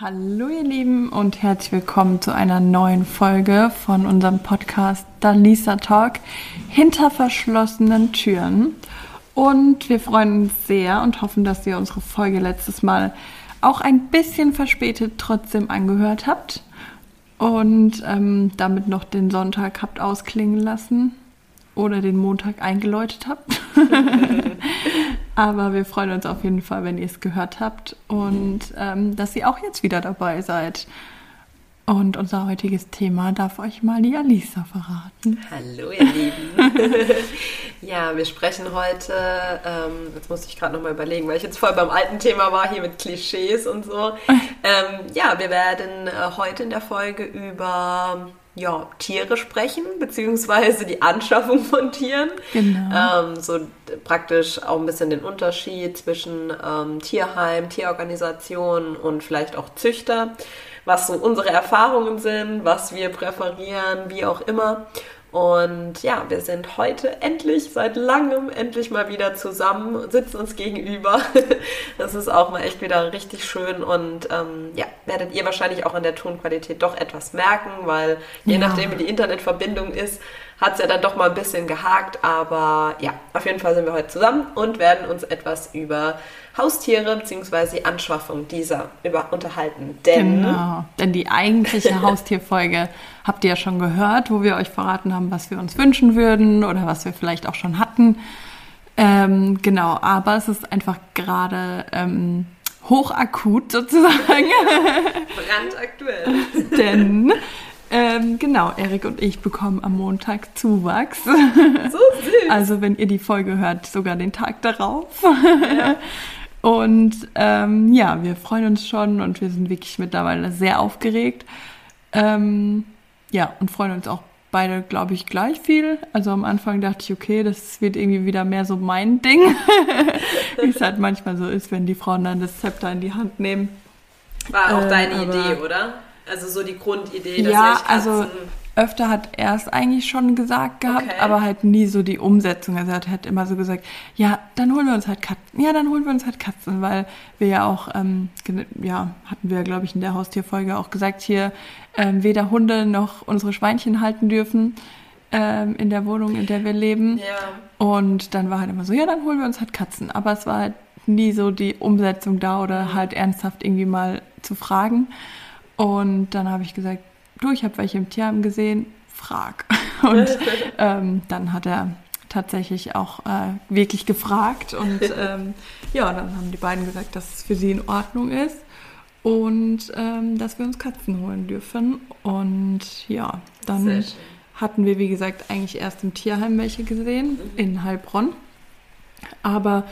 Hallo ihr Lieben und herzlich willkommen zu einer neuen Folge von unserem Podcast Dalisa Talk hinter verschlossenen Türen. Und wir freuen uns sehr und hoffen, dass ihr unsere Folge letztes Mal auch ein bisschen verspätet trotzdem angehört habt und ähm, damit noch den Sonntag habt ausklingen lassen oder den Montag eingeläutet habt. Aber wir freuen uns auf jeden Fall, wenn ihr es gehört habt und ähm, dass ihr auch jetzt wieder dabei seid. Und unser heutiges Thema darf euch mal die Alisa verraten. Hallo ihr Lieben. ja, wir sprechen heute, ähm, jetzt muss ich gerade nochmal überlegen, weil ich jetzt voll beim alten Thema war, hier mit Klischees und so. ähm, ja, wir werden äh, heute in der Folge über ja, Tiere sprechen, beziehungsweise die Anschaffung von Tieren. Genau. Ähm, so praktisch auch ein bisschen den Unterschied zwischen ähm, Tierheim, Tierorganisation und vielleicht auch Züchter, was so unsere Erfahrungen sind, was wir präferieren, wie auch immer. Und ja, wir sind heute endlich, seit langem, endlich mal wieder zusammen, sitzen uns gegenüber. Das ist auch mal echt wieder richtig schön und ähm, ja, werdet ihr wahrscheinlich auch an der Tonqualität doch etwas merken, weil je ja. nachdem, wie die Internetverbindung ist, hat es ja dann doch mal ein bisschen gehakt. Aber ja, auf jeden Fall sind wir heute zusammen und werden uns etwas über Haustiere bzw. die Anschaffung dieser über unterhalten. Denn, genau. denn die eigentliche Haustierfolge habt ihr ja schon gehört, wo wir euch verraten haben, was wir uns wünschen würden oder was wir vielleicht auch schon hatten. Ähm, genau, aber es ist einfach gerade ähm, hochakut sozusagen. Brandaktuell. denn ähm, genau, Erik und ich bekommen am Montag Zuwachs. So süß. Also wenn ihr die Folge hört, sogar den Tag darauf. Ja. Und ähm, ja, wir freuen uns schon und wir sind wirklich mittlerweile sehr aufgeregt. Ähm, ja, und freuen uns auch beide, glaube ich, gleich viel. Also am Anfang dachte ich, okay, das wird irgendwie wieder mehr so mein Ding. Wie es halt manchmal so ist, wenn die Frauen dann das Zepter in die Hand nehmen. War auch äh, deine Idee, oder? Also so die Grundidee, dass ja, ihr Katzen also öfter hat er es eigentlich schon gesagt gehabt, okay. aber halt nie so die Umsetzung. Also er hat halt immer so gesagt, ja, dann holen wir uns halt Katzen. Ja, dann holen wir uns halt Katzen, weil wir ja auch, ähm, ja, hatten wir, glaube ich, in der Haustierfolge auch gesagt, hier ähm, weder Hunde noch unsere Schweinchen halten dürfen ähm, in der Wohnung, in der wir leben. Ja. Und dann war halt immer so, ja, dann holen wir uns halt Katzen. Aber es war halt nie so die Umsetzung da oder mhm. halt ernsthaft irgendwie mal zu fragen. Und dann habe ich gesagt, du, ich habe welche im Tierheim gesehen, frag. Und ähm, dann hat er tatsächlich auch äh, wirklich gefragt und ähm, ja, dann haben die beiden gesagt, dass es für sie in Ordnung ist und ähm, dass wir uns Katzen holen dürfen. Und ja, dann hatten wir, wie gesagt, eigentlich erst im Tierheim welche gesehen, mhm. in Heilbronn. Aber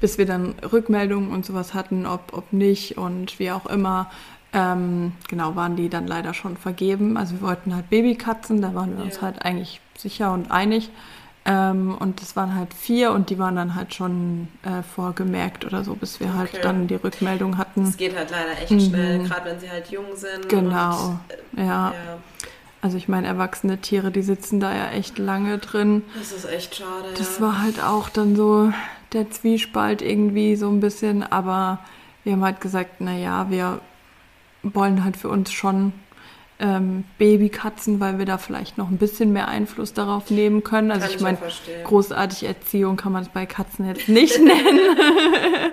bis wir dann Rückmeldungen und sowas hatten, ob, ob nicht und wie auch immer, ähm, genau, waren die dann leider schon vergeben. Also wir wollten halt Babykatzen, da waren wir ja. uns halt eigentlich sicher und einig. Ähm, und es waren halt vier und die waren dann halt schon äh, vorgemerkt oder so, bis wir halt okay. halt dann die Rückmeldung hatten. Es geht halt leider echt mhm. schnell, gerade wenn sie halt jung sind. Genau, und, äh, ja. ja. Also ich meine, erwachsene Tiere, die sitzen da ja echt lange drin. Das ist echt schade. Das ja. war halt auch dann so der Zwiespalt irgendwie so ein bisschen, aber wir haben halt gesagt, naja, wir wollen halt für uns schon ähm, Babykatzen, weil wir da vielleicht noch ein bisschen mehr Einfluss darauf nehmen können. Also kann ich, meine, großartig Erziehung kann man es bei Katzen jetzt nicht nennen. ja.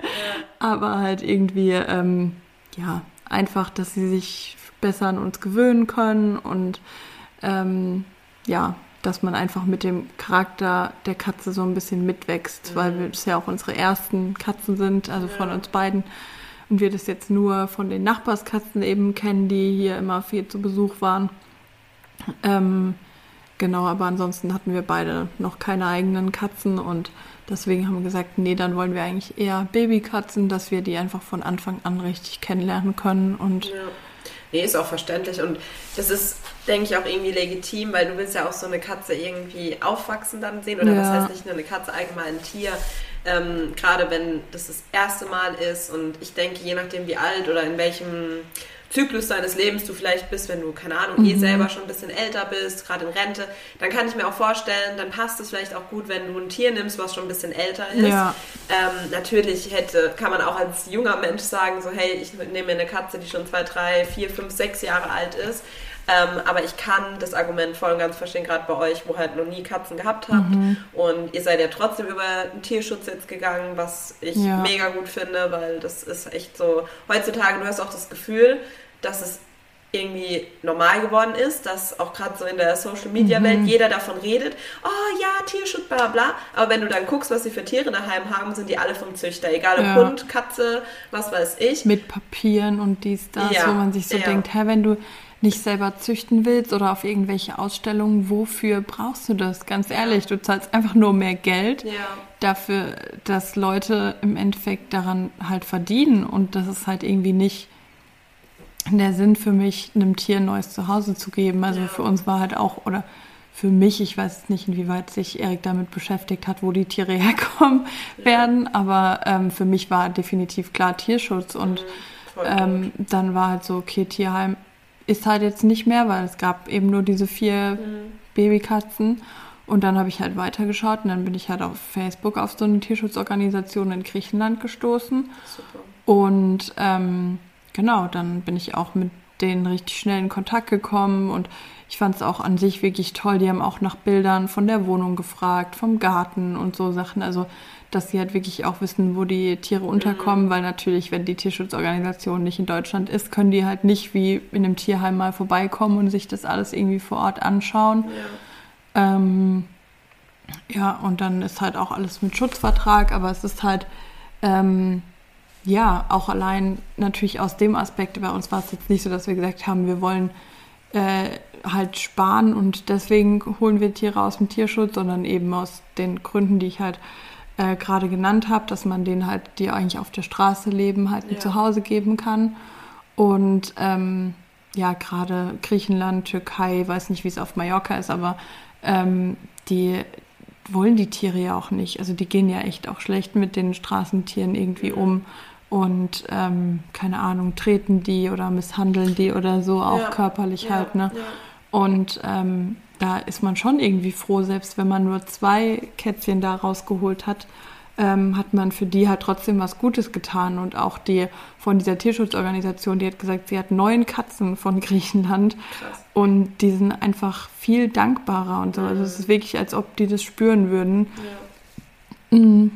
Aber halt irgendwie, ähm, ja, einfach, dass sie sich besser an uns gewöhnen können und ähm, ja, dass man einfach mit dem Charakter der Katze so ein bisschen mitwächst, mhm. weil wir das ja auch unsere ersten Katzen sind, also ja. von uns beiden und wir das jetzt nur von den Nachbarskatzen eben kennen, die hier immer viel zu Besuch waren. Ähm, genau, aber ansonsten hatten wir beide noch keine eigenen Katzen und deswegen haben wir gesagt, nee, dann wollen wir eigentlich eher Babykatzen, dass wir die einfach von Anfang an richtig kennenlernen können und ja. Nee, ist auch verständlich und das ist, denke ich, auch irgendwie legitim, weil du willst ja auch so eine Katze irgendwie aufwachsen dann sehen oder ja. was heißt nicht nur eine Katze, allgemein ein Tier. Ähm, Gerade wenn das das erste Mal ist und ich denke, je nachdem wie alt oder in welchem Zyklus deines Lebens du vielleicht bist, wenn du, keine Ahnung, eh mhm. eh selber schon ein bisschen älter bist, gerade in Rente, dann kann ich mir auch vorstellen, dann passt es vielleicht auch gut, wenn du ein Tier nimmst, was schon ein bisschen älter ist. Ja. Ähm, natürlich hätte, kann man auch als junger Mensch sagen, so hey, ich nehme mir eine Katze, die schon zwei, drei, vier, fünf, sechs Jahre alt ist. Ähm, aber ich kann das Argument voll und ganz verstehen, gerade bei euch, wo halt noch nie Katzen gehabt habt. Mhm. Und ihr seid ja trotzdem über den Tierschutz jetzt gegangen, was ich ja. mega gut finde, weil das ist echt so, heutzutage, du hast auch das Gefühl, dass es irgendwie normal geworden ist, dass auch gerade so in der Social Media Welt mhm. jeder davon redet, oh ja, Tierschutz, bla bla. Aber wenn du dann guckst, was sie für Tiere daheim haben, sind die alle vom Züchter. Egal ob ja. Hund, Katze, was weiß ich. Mit Papieren und dies, das, ja. wo man sich so ja. denkt, hä, wenn du nicht selber züchten willst oder auf irgendwelche Ausstellungen, wofür brauchst du das? Ganz ehrlich, du zahlst einfach nur mehr Geld ja. dafür, dass Leute im Endeffekt daran halt verdienen und das ist halt irgendwie nicht der Sinn für mich, einem Tier ein neues Zuhause zu geben. Also ja. für uns war halt auch, oder für mich, ich weiß nicht, inwieweit sich Erik damit beschäftigt hat, wo die Tiere herkommen ja. werden, aber ähm, für mich war definitiv klar Tierschutz und mhm, ähm, dann war halt so, okay, Tierheim ist halt jetzt nicht mehr, weil es gab eben nur diese vier mhm. Babykatzen. Und dann habe ich halt weitergeschaut und dann bin ich halt auf Facebook auf so eine Tierschutzorganisation in Griechenland gestoßen. Super. Und ähm, genau, dann bin ich auch mit denen richtig schnell in Kontakt gekommen und ich fand es auch an sich wirklich toll. Die haben auch nach Bildern von der Wohnung gefragt, vom Garten und so Sachen. Also dass sie halt wirklich auch wissen, wo die Tiere unterkommen, mhm. weil natürlich, wenn die Tierschutzorganisation nicht in Deutschland ist, können die halt nicht wie in einem Tierheim mal vorbeikommen und sich das alles irgendwie vor Ort anschauen. Ja, ähm, ja und dann ist halt auch alles mit Schutzvertrag, aber es ist halt, ähm, ja, auch allein natürlich aus dem Aspekt, bei uns war es jetzt nicht so, dass wir gesagt haben, wir wollen äh, halt sparen und deswegen holen wir Tiere aus dem Tierschutz, sondern eben aus den Gründen, die ich halt äh, gerade genannt habe, dass man denen halt, die eigentlich auf der Straße leben, halt ein ja. Zuhause geben kann. Und ähm, ja, gerade Griechenland, Türkei, weiß nicht, wie es auf Mallorca ist, aber ähm, die wollen die Tiere ja auch nicht. Also die gehen ja echt auch schlecht mit den Straßentieren irgendwie um und ähm, keine Ahnung, treten die oder misshandeln die oder so, auch ja. körperlich ja. halt, ne? Ja. Und ähm, da ist man schon irgendwie froh, selbst wenn man nur zwei Kätzchen da rausgeholt hat, ähm, hat man für die halt trotzdem was Gutes getan. Und auch die von dieser Tierschutzorganisation, die hat gesagt, sie hat neun Katzen von Griechenland Krass. und die sind einfach viel dankbarer und so. Also es ist wirklich, als ob die das spüren würden. Ja. Mm,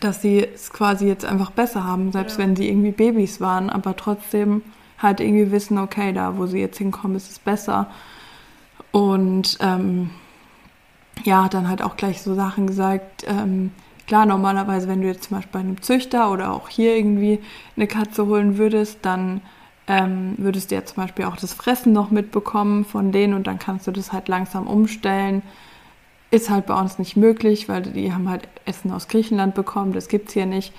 dass sie es quasi jetzt einfach besser haben, selbst ja. wenn sie irgendwie Babys waren, aber trotzdem halt irgendwie wissen, okay, da wo sie jetzt hinkommen, ist es besser. Und ähm, ja, dann halt auch gleich so Sachen gesagt. Ähm, klar, normalerweise, wenn du jetzt zum Beispiel bei einem Züchter oder auch hier irgendwie eine Katze holen würdest, dann ähm, würdest du ja zum Beispiel auch das Fressen noch mitbekommen von denen und dann kannst du das halt langsam umstellen. Ist halt bei uns nicht möglich, weil die haben halt Essen aus Griechenland bekommen, das gibt es hier nicht.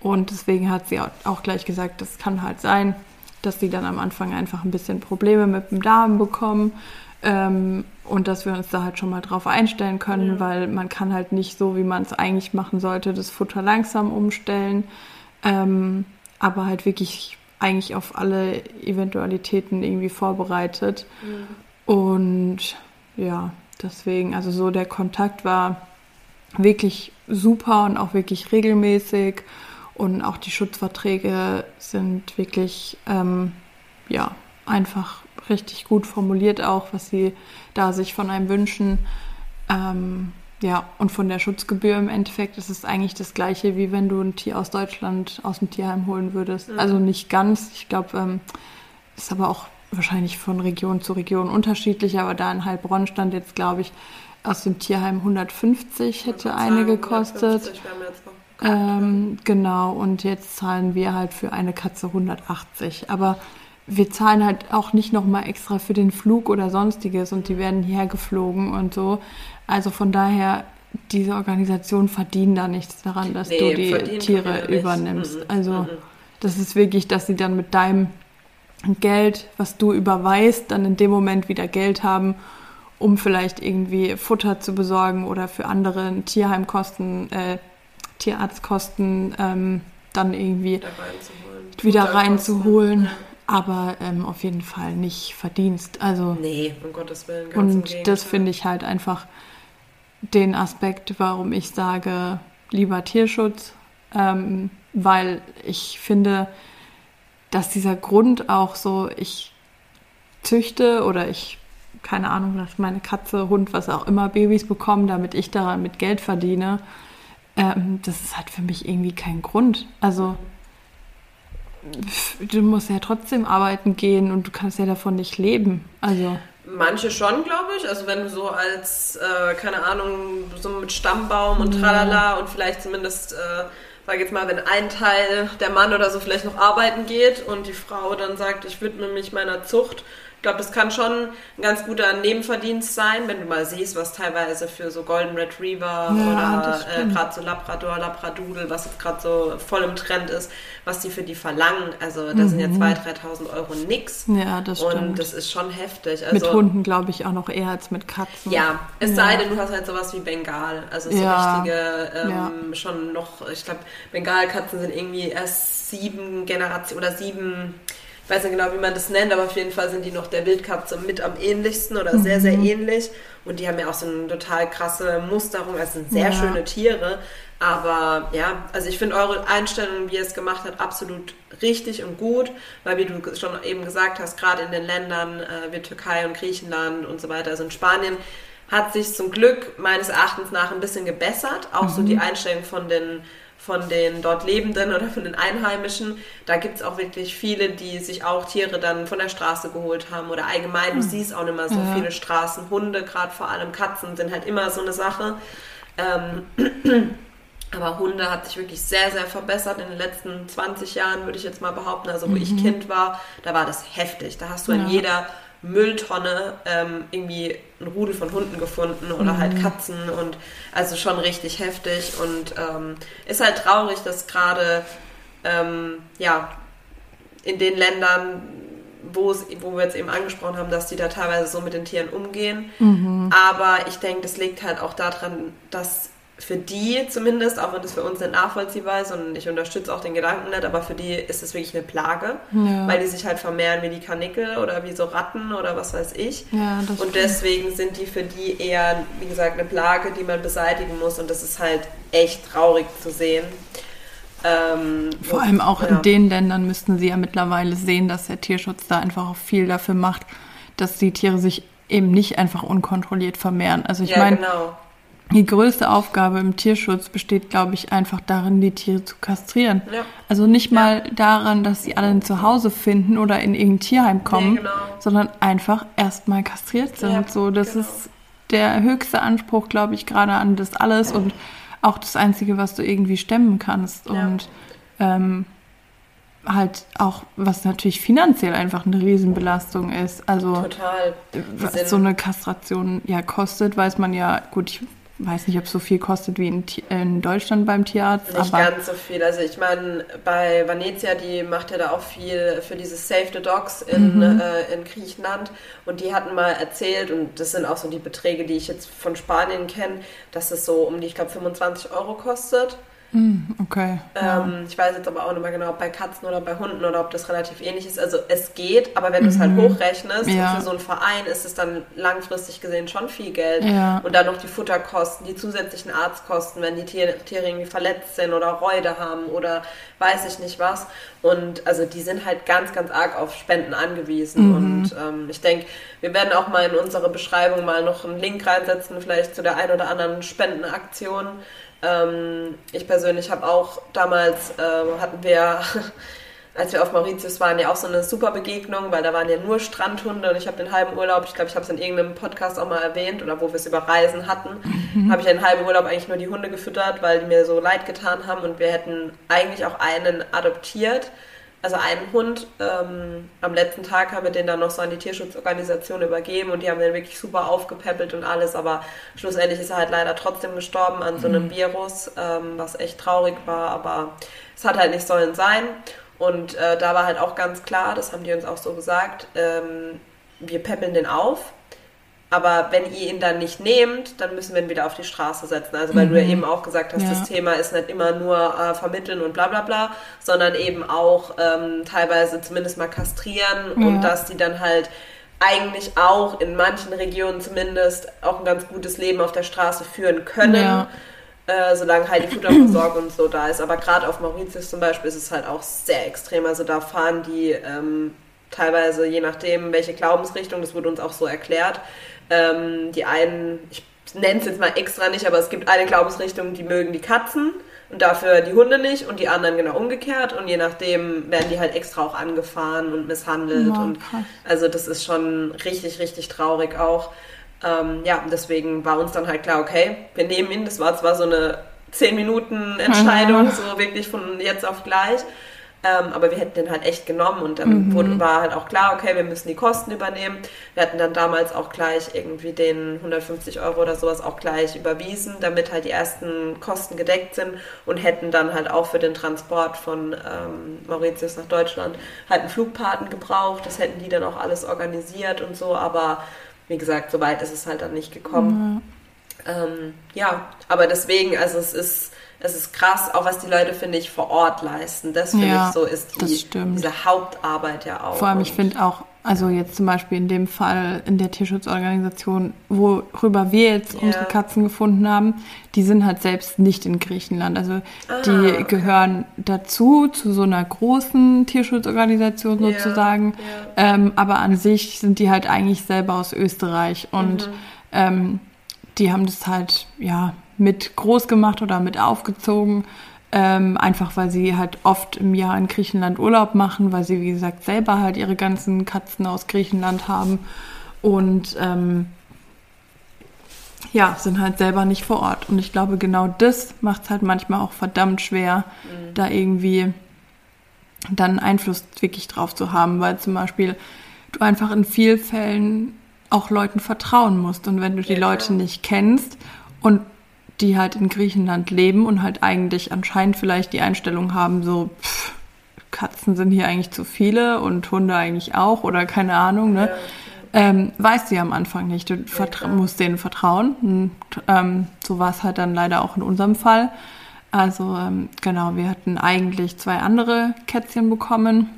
Und deswegen hat sie auch gleich gesagt, das kann halt sein, dass sie dann am Anfang einfach ein bisschen Probleme mit dem Darm bekommen. Ähm, und dass wir uns da halt schon mal drauf einstellen können, ja. weil man kann halt nicht so, wie man es eigentlich machen sollte, das Futter langsam umstellen, ähm, aber halt wirklich eigentlich auf alle Eventualitäten irgendwie vorbereitet. Ja. Und ja, deswegen, also so der Kontakt war wirklich super und auch wirklich regelmäßig und auch die Schutzverträge sind wirklich, ähm, ja, einfach richtig gut formuliert auch, was sie da sich von einem wünschen. Ähm, ja, und von der Schutzgebühr im Endeffekt ist es eigentlich das gleiche, wie wenn du ein Tier aus Deutschland aus dem Tierheim holen würdest. Mhm. Also nicht ganz. Ich glaube, ähm, ist aber auch wahrscheinlich von Region zu Region unterschiedlich, aber da in Heilbronn stand jetzt, glaube ich, aus dem Tierheim 150 hätte eine gekostet. Ähm, genau, und jetzt zahlen wir halt für eine Katze 180. Aber wir zahlen halt auch nicht nochmal extra für den Flug oder sonstiges und die werden hierher geflogen und so. Also von daher, diese Organisation verdienen da nichts daran, dass nee, du die Tiere übernimmst. Mhm. Also mhm. das ist wirklich, dass sie dann mit deinem Geld, was du überweist, dann in dem Moment wieder Geld haben, um vielleicht irgendwie Futter zu besorgen oder für andere Tierheimkosten, äh, Tierarztkosten ähm, dann irgendwie wieder reinzuholen. Aber ähm, auf jeden Fall nicht Verdienst. Also, nee, um Gottes Willen. Und das finde ich halt einfach den Aspekt, warum ich sage, lieber Tierschutz, ähm, weil ich finde, dass dieser Grund auch so, ich züchte oder ich, keine Ahnung, dass meine Katze, Hund, was auch immer, Babys bekommen, damit ich daran mit Geld verdiene, ähm, das ist halt für mich irgendwie kein Grund. Also du musst ja trotzdem arbeiten gehen und du kannst ja davon nicht leben. Also. Manche schon, glaube ich. Also wenn du so als, äh, keine Ahnung, so mit Stammbaum und tralala und vielleicht zumindest, äh, sag jetzt mal, wenn ein Teil, der Mann oder so vielleicht noch arbeiten geht und die Frau dann sagt, ich widme mich meiner Zucht ich glaube, das kann schon ein ganz guter Nebenverdienst sein, wenn du mal siehst, was teilweise für so Golden Retriever ja, oder äh, gerade so Labrador, Labradoodle, was jetzt gerade so voll im Trend ist, was die für die verlangen. Also da mhm. sind ja 2.000, mhm. 3.000 Euro nix. Ja, das stimmt. Und das ist schon heftig. Also, mit Hunden glaube ich auch noch eher als mit Katzen. Ja, es ja. sei denn, du hast halt sowas wie Bengal. Also so ja. richtige, ähm, schon noch, ich glaube, Bengalkatzen sind irgendwie erst sieben Generationen oder sieben ich weiß nicht genau, wie man das nennt, aber auf jeden Fall sind die noch der Wildkatze mit am ähnlichsten oder mhm. sehr, sehr ähnlich. Und die haben ja auch so eine total krasse Musterung. Also sind sehr ja. schöne Tiere. Aber ja, also ich finde eure Einstellung, wie ihr es gemacht habt, absolut richtig und gut, weil wie du schon eben gesagt hast, gerade in den Ländern äh, wie Türkei und Griechenland und so weiter, also in Spanien, hat sich zum Glück meines Erachtens nach ein bisschen gebessert. Auch mhm. so die Einstellung von den von den dort Lebenden oder von den Einheimischen. Da gibt es auch wirklich viele, die sich auch Tiere dann von der Straße geholt haben oder allgemein. Du hm. siehst auch nicht mehr so ja. viele Straßen. Hunde, gerade vor allem Katzen, sind halt immer so eine Sache. Ähm, aber Hunde hat sich wirklich sehr, sehr verbessert in den letzten 20 Jahren, würde ich jetzt mal behaupten. Also wo mhm. ich Kind war, da war das heftig. Da hast du ja. in jeder Mülltonne ähm, irgendwie ein Rudel von Hunden gefunden oder halt mhm. halt Katzen und also schon richtig heftig und ähm, ist halt traurig, dass gerade ähm, ja in den Ländern, wo wir jetzt eben angesprochen haben, dass die da teilweise so mit den Tieren umgehen. Mhm. Aber ich denke, das liegt halt auch daran, dass für die zumindest, auch wenn das für uns nicht nachvollziehbar ist und ich unterstütze auch den Gedanken nicht, aber für die ist es wirklich eine Plage, ja. weil die sich halt vermehren wie die Kanickel oder wie so Ratten oder was weiß ich. Ja, und deswegen sind die für die eher, wie gesagt, eine Plage, die man beseitigen muss und das ist halt echt traurig zu sehen. Ähm, Vor allem auch ja. in den Ländern müssten sie ja mittlerweile sehen, dass der Tierschutz da einfach auch viel dafür macht, dass die Tiere sich eben nicht einfach unkontrolliert vermehren. Also ich ja, meine, genau die größte Aufgabe im Tierschutz besteht, glaube ich, einfach darin, die Tiere zu kastrieren. Ja. Also nicht mal ja. daran, dass sie alle ein Zuhause finden oder in irgendein Tierheim kommen, nee, genau. sondern einfach erstmal kastriert sind. Ja, so, das genau. ist der höchste Anspruch, glaube ich, gerade an das alles und auch das Einzige, was du irgendwie stemmen kannst. Und ähm, halt auch, was natürlich finanziell einfach eine Riesenbelastung ist. Also Total. was so eine Kastration ja kostet, weiß man ja, gut, ich weiß nicht, ob es so viel kostet wie in, in Deutschland beim Tierarzt. Nicht ganz so viel. Also ich meine, bei Venezia, die macht ja da auch viel für dieses Save the Dogs in, mhm. äh, in Griechenland. Und die hatten mal erzählt, und das sind auch so die Beträge, die ich jetzt von Spanien kenne, dass es so um die, ich glaube, 25 Euro kostet. Hm, okay. Ähm, Ich weiß jetzt aber auch nicht mehr genau, ob bei Katzen oder bei Hunden oder ob das relativ ähnlich ist. Also es geht, aber wenn du es halt mhm. hochrechnest, ja. für so einen Verein ist es dann langfristig gesehen schon viel Geld. Ja. Und dann noch die Futterkosten, die zusätzlichen Arztkosten, wenn die Tiere, Tiere irgendwie verletzt sind oder Räude haben oder weiß ich nicht was. Und also die sind halt ganz, ganz arg auf Spenden angewiesen. Mhm. Und ähm, ich denke, wir werden auch mal in unsere Beschreibung mal noch einen Link reinsetzen, vielleicht zu der ein oder anderen Spendenaktion. Ähm, ich persönlich habe auch damals, äh, hatten wir, als wir auf Mauritius waren, ja auch so eine super Begegnung, weil da waren ja nur Strandhunde und ich habe den halben Urlaub, ich glaube, ich habe es in irgendeinem Podcast auch mal erwähnt oder wo wir es über Reisen hatten, mhm. habe ich einen halben Urlaub eigentlich nur die Hunde gefüttert, weil die mir so leid getan haben und wir hätten eigentlich auch einen adoptiert also einen Hund. Ähm, am letzten Tag haben wir den dann noch so an die Tierschutzorganisation übergeben und die haben den wirklich super aufgepäppelt und alles, aber schlussendlich ist er halt leider trotzdem gestorben an so einem mhm. Virus, ähm, was echt traurig war, aber es hat halt nicht sollen sein. Und äh, da war halt auch ganz klar, das haben die uns auch so gesagt, ähm, wir peppeln den auf aber wenn ihr ihn dann nicht nehmt, dann müssen wir ihn wieder auf die Straße setzen. Also weil mhm. du ja mhm. eben auch gesagt hast, ja. das Thema ist nicht immer nur äh, vermitteln und bla bla bla, sondern eben auch ähm, teilweise zumindest mal kastrieren ja. und dass die dann halt eigentlich auch in manchen Regionen zumindest auch ein ganz gutes Leben auf der Straße führen können. Ja. Äh, solange halt die Futterversorgung und so da ist. Aber gerade auf Mauritius zum Beispiel ist es halt auch sehr extrem. Also da fahren die ähm, teilweise, je nachdem, welche Glaubensrichtung, das wurde uns auch so erklärt, ähm, die einen, ich nenne es jetzt mal extra nicht, aber es gibt eine Glaubensrichtung, die mögen die Katzen und dafür die Hunde nicht und die anderen genau umgekehrt und je nachdem werden die halt extra auch angefahren und misshandelt oh, und also das ist schon richtig, richtig traurig auch. Ähm, ja, deswegen war uns dann halt klar, okay, wir nehmen ihn. Das war zwar so eine 10 Minuten Entscheidung, mhm. so wirklich von jetzt auf gleich. Ähm, aber wir hätten den halt echt genommen und dann mhm. wurde, war halt auch klar, okay, wir müssen die Kosten übernehmen. Wir hatten dann damals auch gleich irgendwie den 150 Euro oder sowas auch gleich überwiesen, damit halt die ersten Kosten gedeckt sind und hätten dann halt auch für den Transport von ähm, Mauritius nach Deutschland halt einen Flugpaten gebraucht. Das hätten die dann auch alles organisiert und so, aber wie gesagt, so weit ist es halt dann nicht gekommen. Mhm. Ähm, ja, aber deswegen, also es ist es ist krass, auch was die Leute, finde ich, vor Ort leisten. Das finde ja, ich so ist die, diese Hauptarbeit ja auch. Vor allem, ich finde auch, also jetzt zum Beispiel in dem Fall in der Tierschutzorganisation, worüber wir jetzt ja. unsere Katzen gefunden haben, die sind halt selbst nicht in Griechenland. Also ah, die okay. gehören dazu, zu so einer großen Tierschutzorganisation sozusagen. Ja, ja. Ähm, aber an sich sind die halt eigentlich selber aus Österreich und mhm. ähm, die haben das halt, ja, mit groß gemacht oder mit aufgezogen. Ähm, einfach weil sie halt oft im Jahr in Griechenland Urlaub machen, weil sie, wie gesagt, selber halt ihre ganzen Katzen aus Griechenland haben und ähm, ja, sind halt selber nicht vor Ort. Und ich glaube, genau das macht es halt manchmal auch verdammt schwer, mhm. da irgendwie dann Einfluss wirklich drauf zu haben, weil zum Beispiel du einfach in vielen Fällen auch Leuten vertrauen musst. Und wenn du die ja, Leute nicht kennst und die halt in Griechenland leben und halt eigentlich anscheinend vielleicht die Einstellung haben, so pff, Katzen sind hier eigentlich zu viele und Hunde eigentlich auch oder keine Ahnung, ne? Ja. Ähm, weiß sie am Anfang nicht. Du ja, musst denen vertrauen. Und, ähm, so war es halt dann leider auch in unserem Fall. Also ähm, genau, wir hatten eigentlich zwei andere Kätzchen bekommen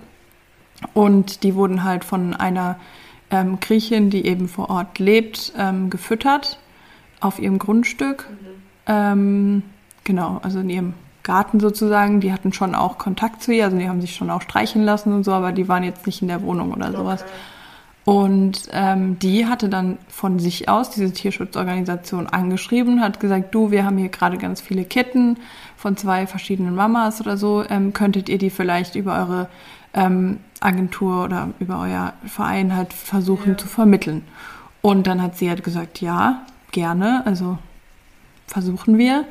und die wurden halt von einer ähm, Griechin, die eben vor Ort lebt, ähm, gefüttert auf ihrem Grundstück. Mhm. Ähm, genau, also in ihrem Garten sozusagen. Die hatten schon auch Kontakt zu ihr, also die haben sich schon auch streichen lassen und so, aber die waren jetzt nicht in der Wohnung oder sowas. Okay. Und ähm, die hatte dann von sich aus diese Tierschutzorganisation angeschrieben, hat gesagt, du, wir haben hier gerade ganz viele Kitten von zwei verschiedenen Mamas oder so, ähm, könntet ihr die vielleicht über eure ähm, Agentur oder über euer Verein halt versuchen ja. zu vermitteln? Und dann hat sie halt gesagt, ja, gerne, also versuchen wir.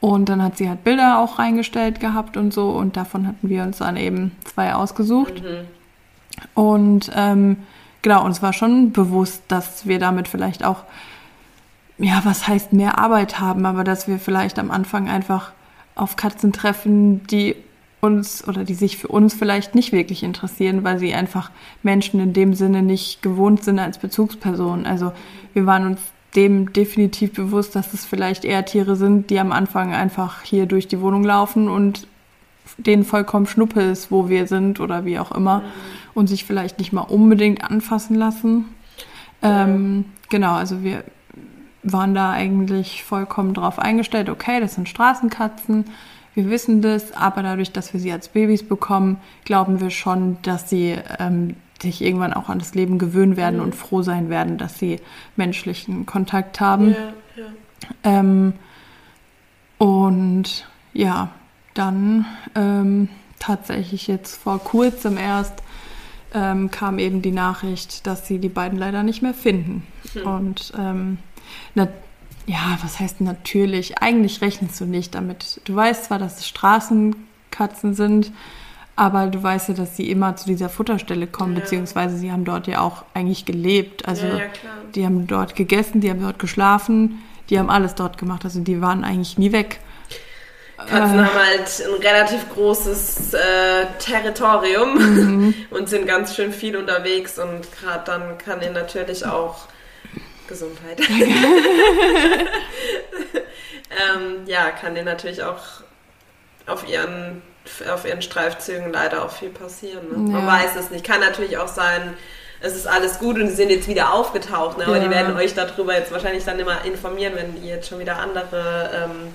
Und dann hat sie halt Bilder auch reingestellt gehabt und so. Und davon hatten wir uns dann eben zwei ausgesucht. Mhm. Und ähm, genau, uns war schon bewusst, dass wir damit vielleicht auch, ja, was heißt mehr Arbeit haben, aber dass wir vielleicht am Anfang einfach auf Katzen treffen, die uns oder die sich für uns vielleicht nicht wirklich interessieren, weil sie einfach Menschen in dem Sinne nicht gewohnt sind als Bezugsperson. Also wir waren uns dem definitiv bewusst, dass es vielleicht eher Tiere sind, die am Anfang einfach hier durch die Wohnung laufen und denen vollkommen Schnuppe ist, wo wir sind oder wie auch immer mhm. und sich vielleicht nicht mal unbedingt anfassen lassen. Ähm, genau, also wir waren da eigentlich vollkommen drauf eingestellt, okay, das sind Straßenkatzen, wir wissen das, aber dadurch, dass wir sie als Babys bekommen, glauben wir schon, dass sie ähm, sich irgendwann auch an das Leben gewöhnen werden mhm. und froh sein werden, dass sie menschlichen Kontakt haben. Ja, ja. Ähm, und ja, dann ähm, tatsächlich jetzt vor kurzem erst ähm, kam eben die Nachricht, dass sie die beiden leider nicht mehr finden. Mhm. Und ähm, na, ja, was heißt natürlich? Eigentlich rechnest du nicht damit. Du weißt zwar, dass es Straßenkatzen sind, aber du weißt ja, dass sie immer zu dieser Futterstelle kommen, ja. beziehungsweise sie haben dort ja auch eigentlich gelebt. Also ja, ja, die haben dort gegessen, die haben dort geschlafen, die haben alles dort gemacht. Also die waren eigentlich nie weg. Katzen äh, haben halt ein relativ großes äh, Territorium mhm. und sind ganz schön viel unterwegs und gerade dann kann ihnen natürlich auch Gesundheit. ähm, ja, kann dir natürlich auch auf ihren, auf ihren Streifzügen leider auch viel passieren. Ne? Ja. Man weiß es nicht. Kann natürlich auch sein, es ist alles gut und sie sind jetzt wieder aufgetaucht. Ne? Aber ja. die werden euch darüber jetzt wahrscheinlich dann immer informieren, wenn die jetzt schon wieder andere. Ähm,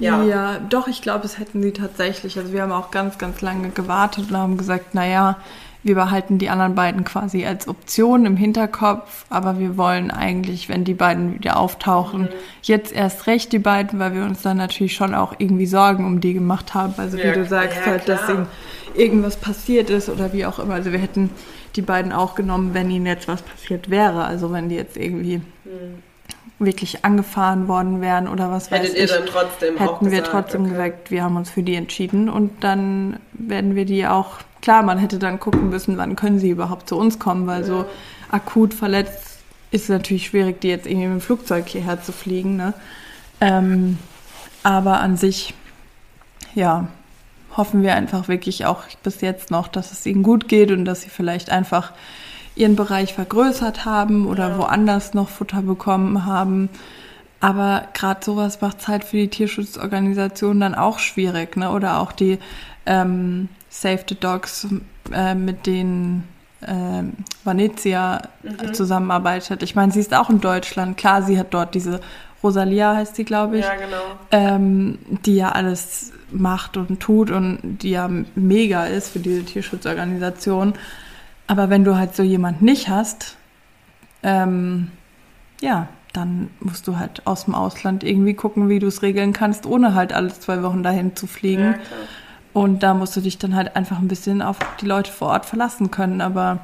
ja. ja, doch, ich glaube, es hätten sie tatsächlich. Also wir haben auch ganz, ganz lange gewartet und haben gesagt, naja, wir behalten die anderen beiden quasi als Option im Hinterkopf, aber wir wollen eigentlich, wenn die beiden wieder auftauchen, mhm. jetzt erst recht die beiden, weil wir uns dann natürlich schon auch irgendwie Sorgen um die gemacht haben. Also ja, wie du sagst, ja, halt, dass ihnen irgendwas passiert ist oder wie auch immer. Also wir hätten die beiden auch genommen, wenn ihnen jetzt was passiert wäre. Also wenn die jetzt irgendwie mhm. wirklich angefahren worden wären oder was Hättet weiß ich. Hätten wir trotzdem okay. gesagt, wir haben uns für die entschieden und dann werden wir die auch Klar, man hätte dann gucken müssen, wann können sie überhaupt zu uns kommen, weil so akut verletzt ist es natürlich schwierig, die jetzt irgendwie mit dem Flugzeug hierher zu fliegen. Ne? Ähm, aber an sich, ja, hoffen wir einfach wirklich auch bis jetzt noch, dass es ihnen gut geht und dass sie vielleicht einfach ihren Bereich vergrößert haben oder ja. woanders noch Futter bekommen haben. Aber gerade sowas macht es halt für die Tierschutzorganisationen dann auch schwierig, ne? Oder auch die ähm, Save the Dogs, äh, mit denen äh, Vanezia mhm. zusammenarbeitet. Ich meine, sie ist auch in Deutschland. Klar, sie hat dort diese Rosalia heißt sie, glaube ich. Ja, genau. Ähm, die ja alles macht und tut und die ja mega ist für diese Tierschutzorganisation. Aber wenn du halt so jemand nicht hast, ähm, ja, dann musst du halt aus dem Ausland irgendwie gucken, wie du es regeln kannst, ohne halt alle zwei Wochen dahin zu fliegen. Ja, und da musst du dich dann halt einfach ein bisschen auf die Leute vor Ort verlassen können. Aber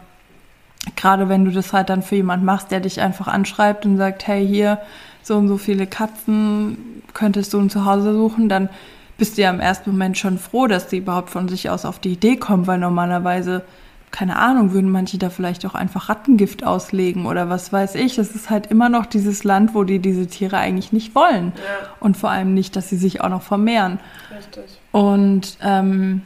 gerade wenn du das halt dann für jemand machst, der dich einfach anschreibt und sagt, hey, hier so und so viele Katzen könntest du ein Zuhause suchen, dann bist du ja im ersten Moment schon froh, dass die überhaupt von sich aus auf die Idee kommen, weil normalerweise keine Ahnung, würden manche da vielleicht auch einfach Rattengift auslegen oder was weiß ich. Es ist halt immer noch dieses Land, wo die diese Tiere eigentlich nicht wollen. Ja. Und vor allem nicht, dass sie sich auch noch vermehren. Richtig. Und ähm,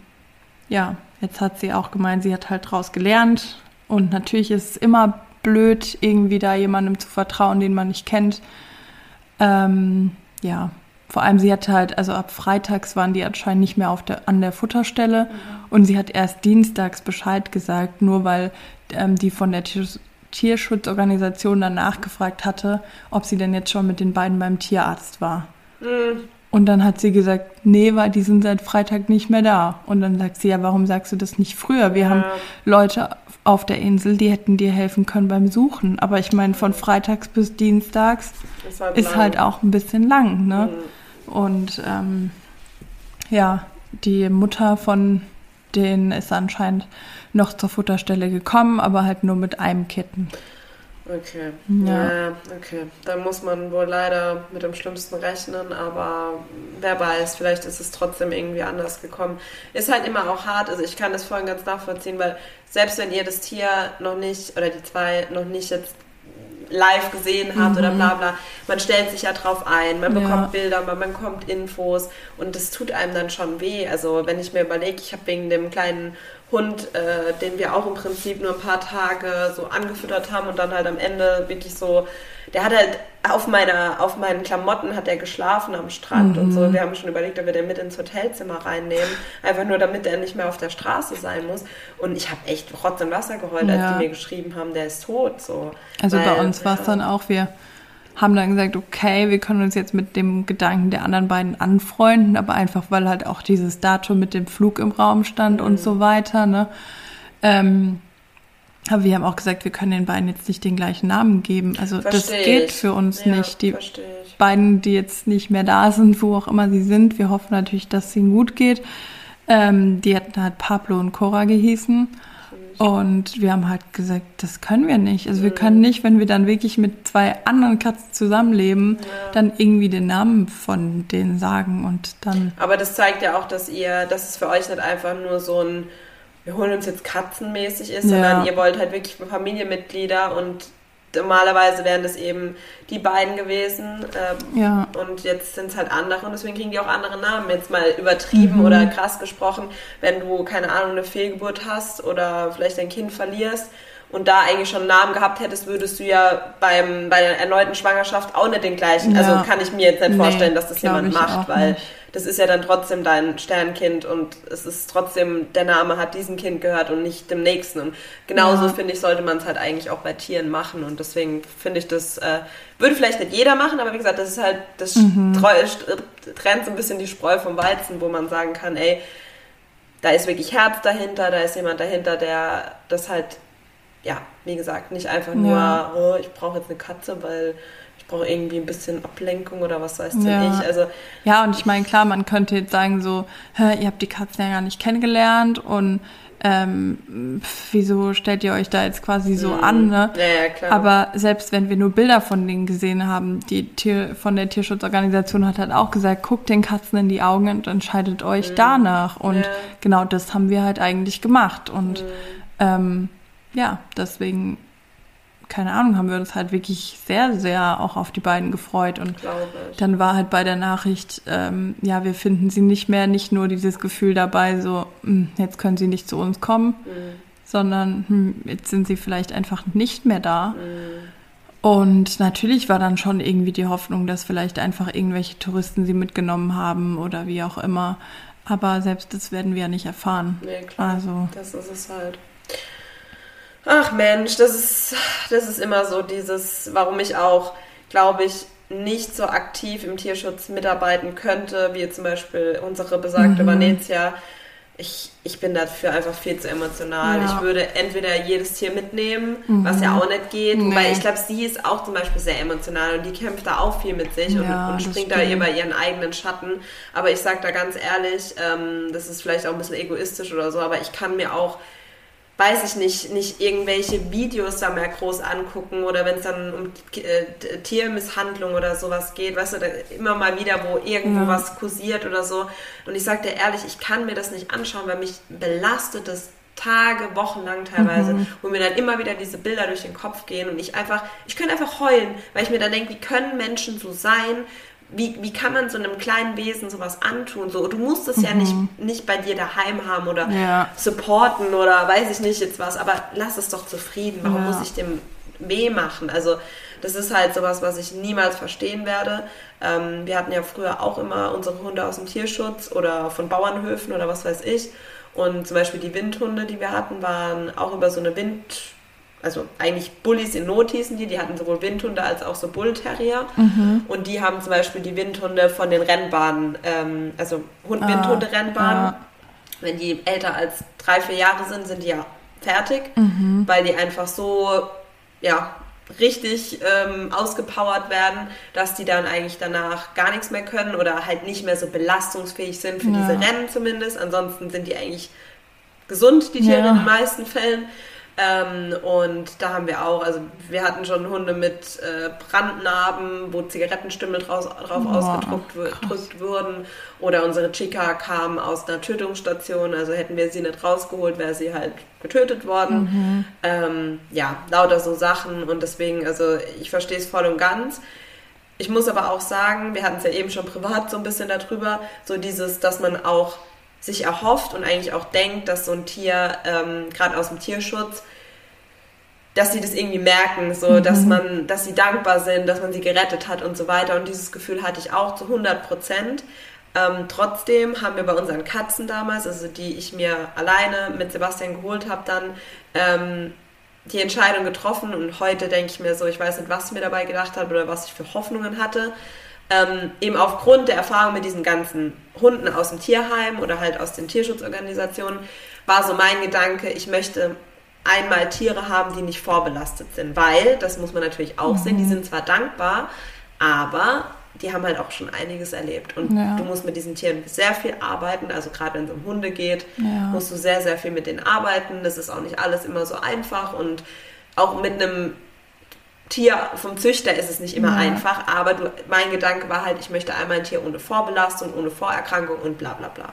ja, jetzt hat sie auch gemeint, sie hat halt draus gelernt. Und natürlich ist es immer blöd, irgendwie da jemandem zu vertrauen, den man nicht kennt. Ähm, ja, vor allem sie hatte halt, also ab freitags waren die anscheinend nicht mehr auf der, an der Futterstelle mhm. und sie hat erst dienstags Bescheid gesagt, nur weil ähm, die von der Tier Tierschutzorganisation dann nachgefragt hatte, ob sie denn jetzt schon mit den beiden beim Tierarzt war. Mhm. Und dann hat sie gesagt, nee, weil die sind seit Freitag nicht mehr da. Und dann sagt sie, ja, warum sagst du das nicht früher? Wir ja. haben Leute auf der Insel, die hätten dir helfen können beim Suchen. Aber ich meine, von freitags bis dienstags ist halt, ist halt auch ein bisschen lang, ne? Mhm. Und ähm, ja, die Mutter von denen ist anscheinend noch zur Futterstelle gekommen, aber halt nur mit einem Kitten. Okay. Ja. ja. okay. Da muss man wohl leider mit dem Schlimmsten rechnen, aber wer weiß, vielleicht ist es trotzdem irgendwie anders gekommen. Ist halt immer auch hart, also ich kann das vorhin ganz nachvollziehen, weil selbst wenn ihr das Tier noch nicht oder die zwei noch nicht jetzt live gesehen habt mhm. oder bla bla. Man stellt sich ja drauf ein, man bekommt ja. Bilder, man bekommt Infos und das tut einem dann schon weh. Also wenn ich mir überlege, ich habe wegen dem kleinen Hund, äh, den wir auch im Prinzip nur ein paar Tage so angefüttert haben und dann halt am Ende wirklich so, der hat halt auf meiner, auf meinen Klamotten hat er geschlafen am Strand mhm. und so. Mhm. Wir haben schon überlegt, ob wir den mit ins Hotelzimmer reinnehmen, einfach nur damit er nicht mehr auf der Straße sein muss. Und ich habe echt Rotz und Wasser geheult, ja. als die mir geschrieben haben, der ist tot. So. Also Weil, bei uns war es dann auch, wir haben dann gesagt, okay, wir können uns jetzt mit dem Gedanken der anderen beiden anfreunden, aber einfach, weil halt auch dieses Datum mit dem Flug im Raum stand mhm. und so weiter, ne? Ähm, aber wir haben auch gesagt, wir können den beiden jetzt nicht den gleichen Namen geben. Also Versteh das geht für uns ja, nicht. Die beiden, die jetzt nicht mehr da sind, wo auch immer sie sind, wir hoffen natürlich, dass es ihnen gut geht. Ähm, die hätten halt Pablo und Cora gehießen. Und wir haben halt gesagt, das können wir nicht. Also wir können nicht, wenn wir dann wirklich mit zwei anderen Katzen zusammenleben, ja. dann irgendwie den Namen von denen sagen und dann. Aber das zeigt ja auch, dass ihr, dass es für euch nicht einfach nur so ein, wir holen uns jetzt katzenmäßig ist, ja. sondern ihr wollt halt wirklich Familienmitglieder und normalerweise wären das eben die beiden gewesen. Ähm, ja. Und jetzt sind es halt andere und deswegen kriegen die auch andere Namen. Jetzt mal übertrieben mhm. oder krass gesprochen, wenn du, keine Ahnung, eine Fehlgeburt hast oder vielleicht dein Kind verlierst und da eigentlich schon einen Namen gehabt hättest, würdest du ja beim, bei der erneuten Schwangerschaft auch nicht den gleichen. Also ja. Also kann ich mir jetzt nicht nee, vorstellen, dass das jemand macht, weil nicht. Das ist ja dann trotzdem dein Sternkind und es ist trotzdem, der Name hat diesem Kind gehört und nicht dem nächsten. Und genauso ja. finde ich, sollte man es halt eigentlich auch bei Tieren machen. Und deswegen finde ich das, äh, würde vielleicht nicht jeder machen, aber wie gesagt, das ist halt, das mhm. trennt so ein bisschen die Spreu vom Weizen, wo man sagen kann, ey, da ist wirklich Herz dahinter, da ist jemand dahinter, der das halt ja, wie gesagt, nicht einfach nur, ja. oh, ich brauche jetzt eine Katze, weil brauche irgendwie ein bisschen Ablenkung oder was weiß ja. ich. Also, ja, und ich meine, klar, man könnte jetzt sagen so, ihr habt die Katzen ja gar nicht kennengelernt und ähm, wieso stellt ihr euch da jetzt quasi so mhm. an, ne? Ja, ja, klar. Aber selbst wenn wir nur Bilder von denen gesehen haben, die Tier, von der Tierschutzorganisation hat halt auch gesagt, guckt den Katzen in die Augen und entscheidet euch mhm. danach. Und ja. genau das haben wir halt eigentlich gemacht. Und mhm. ähm, ja, deswegen, keine Ahnung, haben wir uns halt wirklich sehr, sehr auch auf die beiden gefreut. Und dann war halt bei der Nachricht, ähm, ja, wir finden sie nicht mehr, nicht nur dieses Gefühl dabei, so, mh, hm, jetzt können sie nicht zu uns kommen, mhm. sondern hm, jetzt sind sie vielleicht einfach nicht mehr da. Mhm. Und natürlich war dann schon irgendwie die Hoffnung, dass vielleicht einfach irgendwelche Touristen sie mitgenommen haben oder wie auch immer. Aber selbst das werden wir ja nicht erfahren. Nee, klar. Also, das ist es halt. Ach Mensch, das ist, das ist immer so dieses, warum ich auch, glaube ich, nicht so aktiv im Tierschutz mitarbeiten könnte, wie zum Beispiel unsere besagte mhm. Vanetia. Ich, ich bin dafür einfach viel zu emotional. Ja. Ich würde entweder jedes Tier mitnehmen, mhm. was ja auch nicht geht, nee. weil ich glaube, sie ist auch zum Beispiel sehr emotional und die kämpft da auch viel mit sich ja, und, und springt da über ihren eigenen Schatten. Aber ich sage da ganz ehrlich, ähm, das ist vielleicht auch ein bisschen egoistisch oder so, aber ich kann mir auch weiß ich nicht, nicht irgendwelche Videos da mehr groß angucken oder wenn es dann um äh, Tiermisshandlung oder sowas geht, weißt du, da immer mal wieder, wo irgendwo ja. was kursiert oder so. Und ich sag dir ehrlich, ich kann mir das nicht anschauen, weil mich belastet das Tage, Wochen lang teilweise, mhm. wo mir dann immer wieder diese Bilder durch den Kopf gehen und ich einfach, ich könnte einfach heulen, weil ich mir dann denke, wie können Menschen so sein, wie, wie kann man so einem kleinen Wesen sowas antun? So, du musst es mhm. ja nicht, nicht bei dir daheim haben oder ja. supporten oder weiß ich nicht jetzt was, aber lass es doch zufrieden. Warum ja. muss ich dem weh machen? Also das ist halt sowas, was ich niemals verstehen werde. Ähm, wir hatten ja früher auch immer unsere Hunde aus dem Tierschutz oder von Bauernhöfen oder was weiß ich. Und zum Beispiel die Windhunde, die wir hatten, waren auch über so eine Wind also eigentlich Bullies in Not hießen die, die hatten sowohl Windhunde als auch so Bullterrier. Mhm. Und die haben zum Beispiel die Windhunde von den Rennbahnen, ähm, also Hund-Windhunde-Rennbahnen. Ah, ah. Wenn die älter als drei, vier Jahre sind, sind die ja fertig, mhm. weil die einfach so, ja, richtig ähm, ausgepowert werden, dass die dann eigentlich danach gar nichts mehr können oder halt nicht mehr so belastungsfähig sind für ja. diese Rennen zumindest. Ansonsten sind die eigentlich gesund, die Tiere ja. in den meisten Fällen. Ähm, und da haben wir auch, also wir hatten schon Hunde mit äh, Brandnarben, wo Zigarettenstimme draus, drauf Boah, ausgedrückt wurden. Oder unsere Chica kam aus einer Tötungsstation, also hätten wir sie nicht rausgeholt, wäre sie halt getötet worden. Mhm. Ähm, ja, lauter so Sachen und deswegen, also ich verstehe es voll und ganz. Ich muss aber auch sagen, wir hatten es ja eben schon privat so ein bisschen darüber, so dieses, dass man auch sich erhofft und eigentlich auch denkt, dass so ein Tier, ähm, gerade aus dem Tierschutz, dass sie das irgendwie merken, so, mhm. dass man, dass sie dankbar sind, dass man sie gerettet hat und so weiter. Und dieses Gefühl hatte ich auch zu 100 Prozent. Ähm, trotzdem haben wir bei unseren Katzen damals, also die ich mir alleine mit Sebastian geholt habe, dann ähm, die Entscheidung getroffen. Und heute denke ich mir so, ich weiß nicht, was ich mir dabei gedacht habe oder was ich für Hoffnungen hatte ähm, eben aufgrund der Erfahrung mit diesen ganzen Hunden aus dem Tierheim oder halt aus den Tierschutzorganisationen, war so mein Gedanke, ich möchte einmal Tiere haben, die nicht vorbelastet sind, weil, das muss man natürlich auch mhm. sehen, die mhm. sind zwar dankbar, aber die haben halt auch schon einiges erlebt. Und ja. du musst mit diesen Tieren sehr viel arbeiten. Also gerade wenn es um Hunde geht, ja. musst du sehr, sehr viel mit denen arbeiten. Das ist auch nicht alles immer so einfach. Und auch mit einem Tier vom Züchter ist es nicht immer ja. einfach, aber du, mein Gedanke war halt, ich möchte einmal ein Tier ohne Vorbelastung, ohne Vorerkrankung und bla bla bla.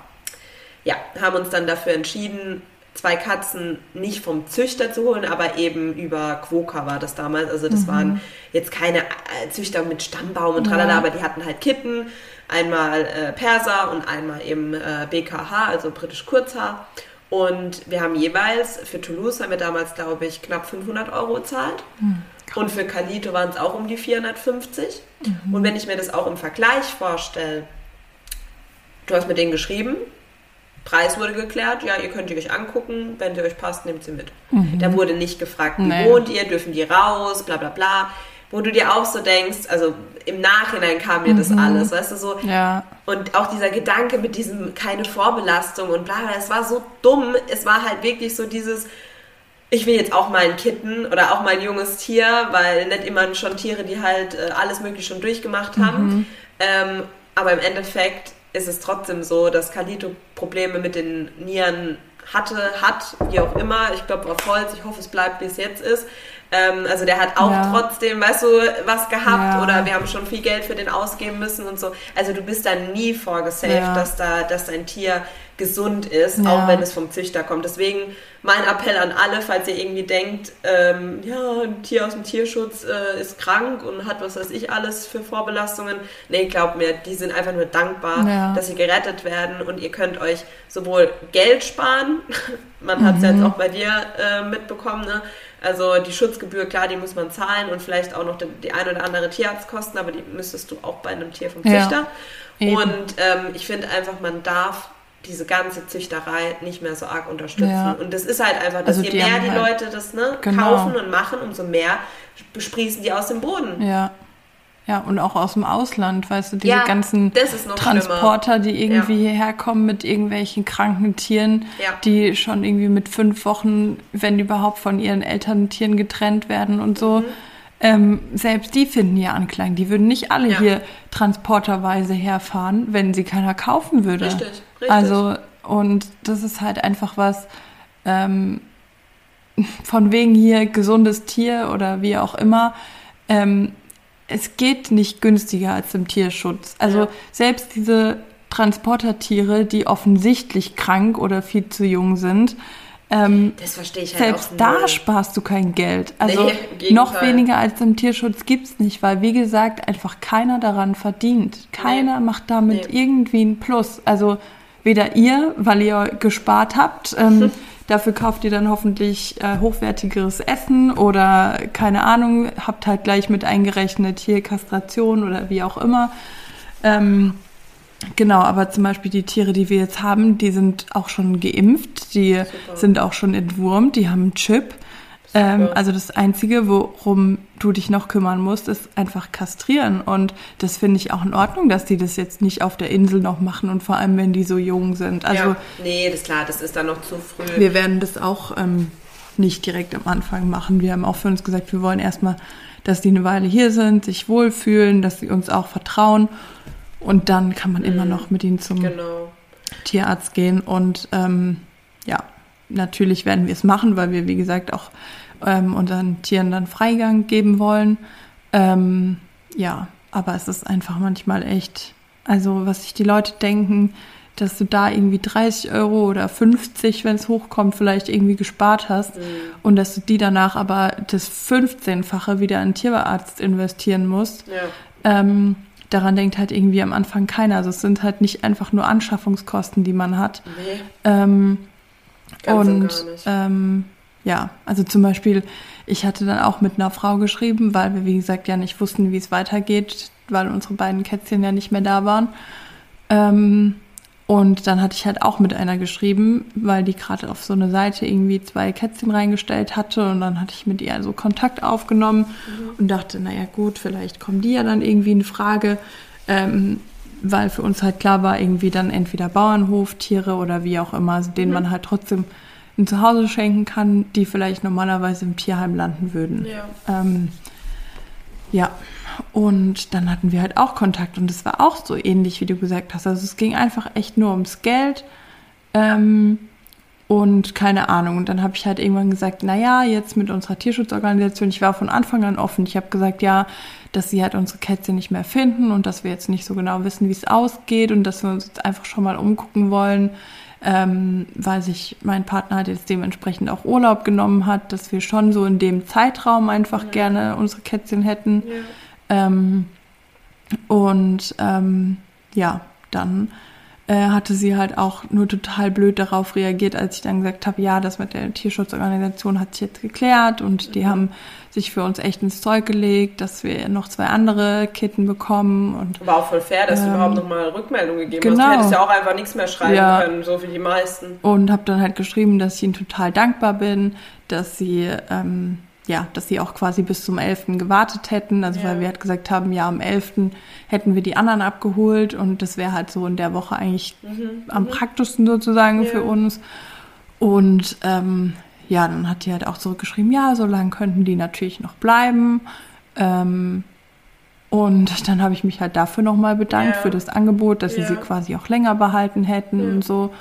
Ja, haben uns dann dafür entschieden, zwei Katzen nicht vom Züchter zu holen, aber eben über Quoka war das damals. Also das mhm. waren jetzt keine äh, Züchter mit Stammbaum und tralala, ja. aber die hatten halt Kitten, einmal äh, Perser und einmal eben äh, BKH, also britisch Kurzhaar. Und wir haben jeweils, für Toulouse haben wir damals, glaube ich, knapp 500 Euro gezahlt. Mhm. Und für Calito waren es auch um die 450. Mhm. Und wenn ich mir das auch im Vergleich vorstelle, du hast mit denen geschrieben, Preis wurde geklärt, ja, ihr könnt die euch angucken, wenn sie euch passt, nehmt sie mit. Mhm. Da wurde nicht gefragt, wie nee. wohnt ihr, dürfen die raus, bla bla bla. Wo du dir auch so denkst, also im Nachhinein kam mir mhm. das alles, weißt du, so. Ja. Und auch dieser Gedanke mit diesem keine Vorbelastung und bla bla, es war so dumm. Es war halt wirklich so dieses, ich will jetzt auch mal ein Kitten oder auch mal ein junges Tier, weil nicht immer schon Tiere, die halt äh, alles mögliche schon durchgemacht haben. Mhm. Ähm, aber im Endeffekt ist es trotzdem so, dass Kalito Probleme mit den Nieren hatte, hat, wie auch immer. Ich glaube auf Holz, ich hoffe, es bleibt, wie es jetzt ist. Ähm, also der hat auch ja. trotzdem, weißt du, was gehabt ja. oder wir haben schon viel Geld für den ausgeben müssen und so. Also du bist da nie vorgesaved, ja. dass da, dass dein Tier gesund ist, ja. auch wenn es vom Züchter kommt. Deswegen mein Appell an alle, falls ihr irgendwie denkt, ähm, ja, ein Tier aus dem Tierschutz äh, ist krank und hat was weiß ich alles für Vorbelastungen. Nee, glaubt mir, die sind einfach nur dankbar, ja. dass sie gerettet werden und ihr könnt euch sowohl Geld sparen, man hat es mhm. jetzt auch bei dir äh, mitbekommen, ne? Also die Schutzgebühr, klar, die muss man zahlen und vielleicht auch noch die, die ein oder andere Tierarztkosten, aber die müsstest du auch bei einem Tier vom Züchter. Ja, und ähm, ich finde einfach, man darf diese ganze Züchterei nicht mehr so arg unterstützen. Ja. Und das ist halt einfach, dass also je mehr die halt Leute das ne, genau. kaufen und machen, umso mehr besprießen die aus dem Boden. Ja. Ja, und auch aus dem Ausland, weißt du, diese ja, ganzen Transporter, schlimmer. die irgendwie ja. hierher kommen mit irgendwelchen kranken Tieren, ja. die schon irgendwie mit fünf Wochen, wenn überhaupt, von ihren Elterntieren getrennt werden und so. Mhm. Ähm, selbst die finden ja Anklang. Die würden nicht alle hier transporterweise herfahren, wenn sie keiner kaufen würde. Richtig. Richtig. Also, und das ist halt einfach was, ähm, von wegen hier gesundes Tier oder wie auch immer. Ähm, es geht nicht günstiger als im Tierschutz. Also ja. selbst diese Transportertiere, die offensichtlich krank oder viel zu jung sind, ähm, das verstehe ich halt Selbst da sparst du kein Geld. Also nee, noch weniger als im Tierschutz gibt es nicht, weil wie gesagt einfach keiner daran verdient. Keiner nee. macht damit nee. irgendwie einen Plus. Also weder ihr, weil ihr gespart habt, ähm, dafür kauft ihr dann hoffentlich äh, hochwertigeres Essen oder keine Ahnung, habt halt gleich mit eingerechnet hier Kastration oder wie auch immer. Ähm, genau, aber zum Beispiel die Tiere, die wir jetzt haben, die sind auch schon geimpft, die Super. sind auch schon entwurmt, die haben einen Chip. Ähm, also das Einzige, worum du dich noch kümmern musst, ist einfach kastrieren. Und das finde ich auch in Ordnung, dass die das jetzt nicht auf der Insel noch machen und vor allem, wenn die so jung sind. Also, ja, nee, das ist klar, das ist dann noch zu früh. Wir werden das auch ähm, nicht direkt am Anfang machen. Wir haben auch für uns gesagt, wir wollen erstmal, dass die eine Weile hier sind, sich wohlfühlen, dass sie uns auch vertrauen. Und dann kann man mhm. immer noch mit ihnen zum genau. Tierarzt gehen. Und ähm, ja, natürlich werden wir es machen, weil wir, wie gesagt, auch ähm, unseren Tieren dann Freigang geben wollen. Ähm, ja, aber es ist einfach manchmal echt, also was sich die Leute denken, dass du da irgendwie 30 Euro oder 50, wenn es hochkommt, vielleicht irgendwie gespart hast mhm. und dass du die danach aber das 15-fache wieder in Tierarzt investieren musst. Ja. Ähm, daran denkt halt irgendwie am Anfang keiner. Also es sind halt nicht einfach nur Anschaffungskosten, die man hat. Nee. Ähm, Ganz und ähm, ja, also zum Beispiel, ich hatte dann auch mit einer Frau geschrieben, weil wir, wie gesagt, ja nicht wussten, wie es weitergeht, weil unsere beiden Kätzchen ja nicht mehr da waren. Ähm, und dann hatte ich halt auch mit einer geschrieben, weil die gerade auf so eine Seite irgendwie zwei Kätzchen reingestellt hatte. Und dann hatte ich mit ihr so Kontakt aufgenommen mhm. und dachte, naja gut, vielleicht kommen die ja dann irgendwie in Frage. Ähm, weil für uns halt klar war, irgendwie dann entweder Bauernhof, Tiere oder wie auch immer, also denen mhm. man halt trotzdem ein Zuhause schenken kann, die vielleicht normalerweise im Tierheim landen würden. Ja. Ähm, ja, und dann hatten wir halt auch Kontakt und es war auch so ähnlich, wie du gesagt hast. Also es ging einfach echt nur ums Geld ähm, und keine Ahnung. Und dann habe ich halt irgendwann gesagt, naja, jetzt mit unserer Tierschutzorganisation, ich war von Anfang an offen. Ich habe gesagt, ja, dass sie halt unsere Kätzchen nicht mehr finden und dass wir jetzt nicht so genau wissen, wie es ausgeht und dass wir uns jetzt einfach schon mal umgucken wollen ähm, weil sich mein Partner halt jetzt dementsprechend auch Urlaub genommen hat, dass wir schon so in dem Zeitraum einfach ja. gerne unsere Kätzchen hätten. Ja. Ähm, und ähm, ja, dann äh, hatte sie halt auch nur total blöd darauf reagiert, als ich dann gesagt habe, ja, das mit der Tierschutzorganisation hat sich jetzt geklärt und die haben sich für uns echt ins Zeug gelegt, dass wir noch zwei andere Kitten bekommen. Und, War auch voll fair, dass ähm, du überhaupt nochmal Rückmeldung gegeben genau. hast. Du hättest ja auch einfach nichts mehr schreiben ja. können, so wie die meisten. Und habe dann halt geschrieben, dass ich ihnen total dankbar bin, dass sie... Ähm, ja, dass sie auch quasi bis zum 11. gewartet hätten. Also ja. weil wir halt gesagt haben, ja, am 11. hätten wir die anderen abgeholt und das wäre halt so in der Woche eigentlich mhm. am mhm. praktischsten sozusagen ja. für uns. Und ähm, ja, dann hat die halt auch zurückgeschrieben, ja, so lange könnten die natürlich noch bleiben. Ähm, und dann habe ich mich halt dafür nochmal bedankt ja. für das Angebot, dass sie sie quasi auch länger behalten hätten und so.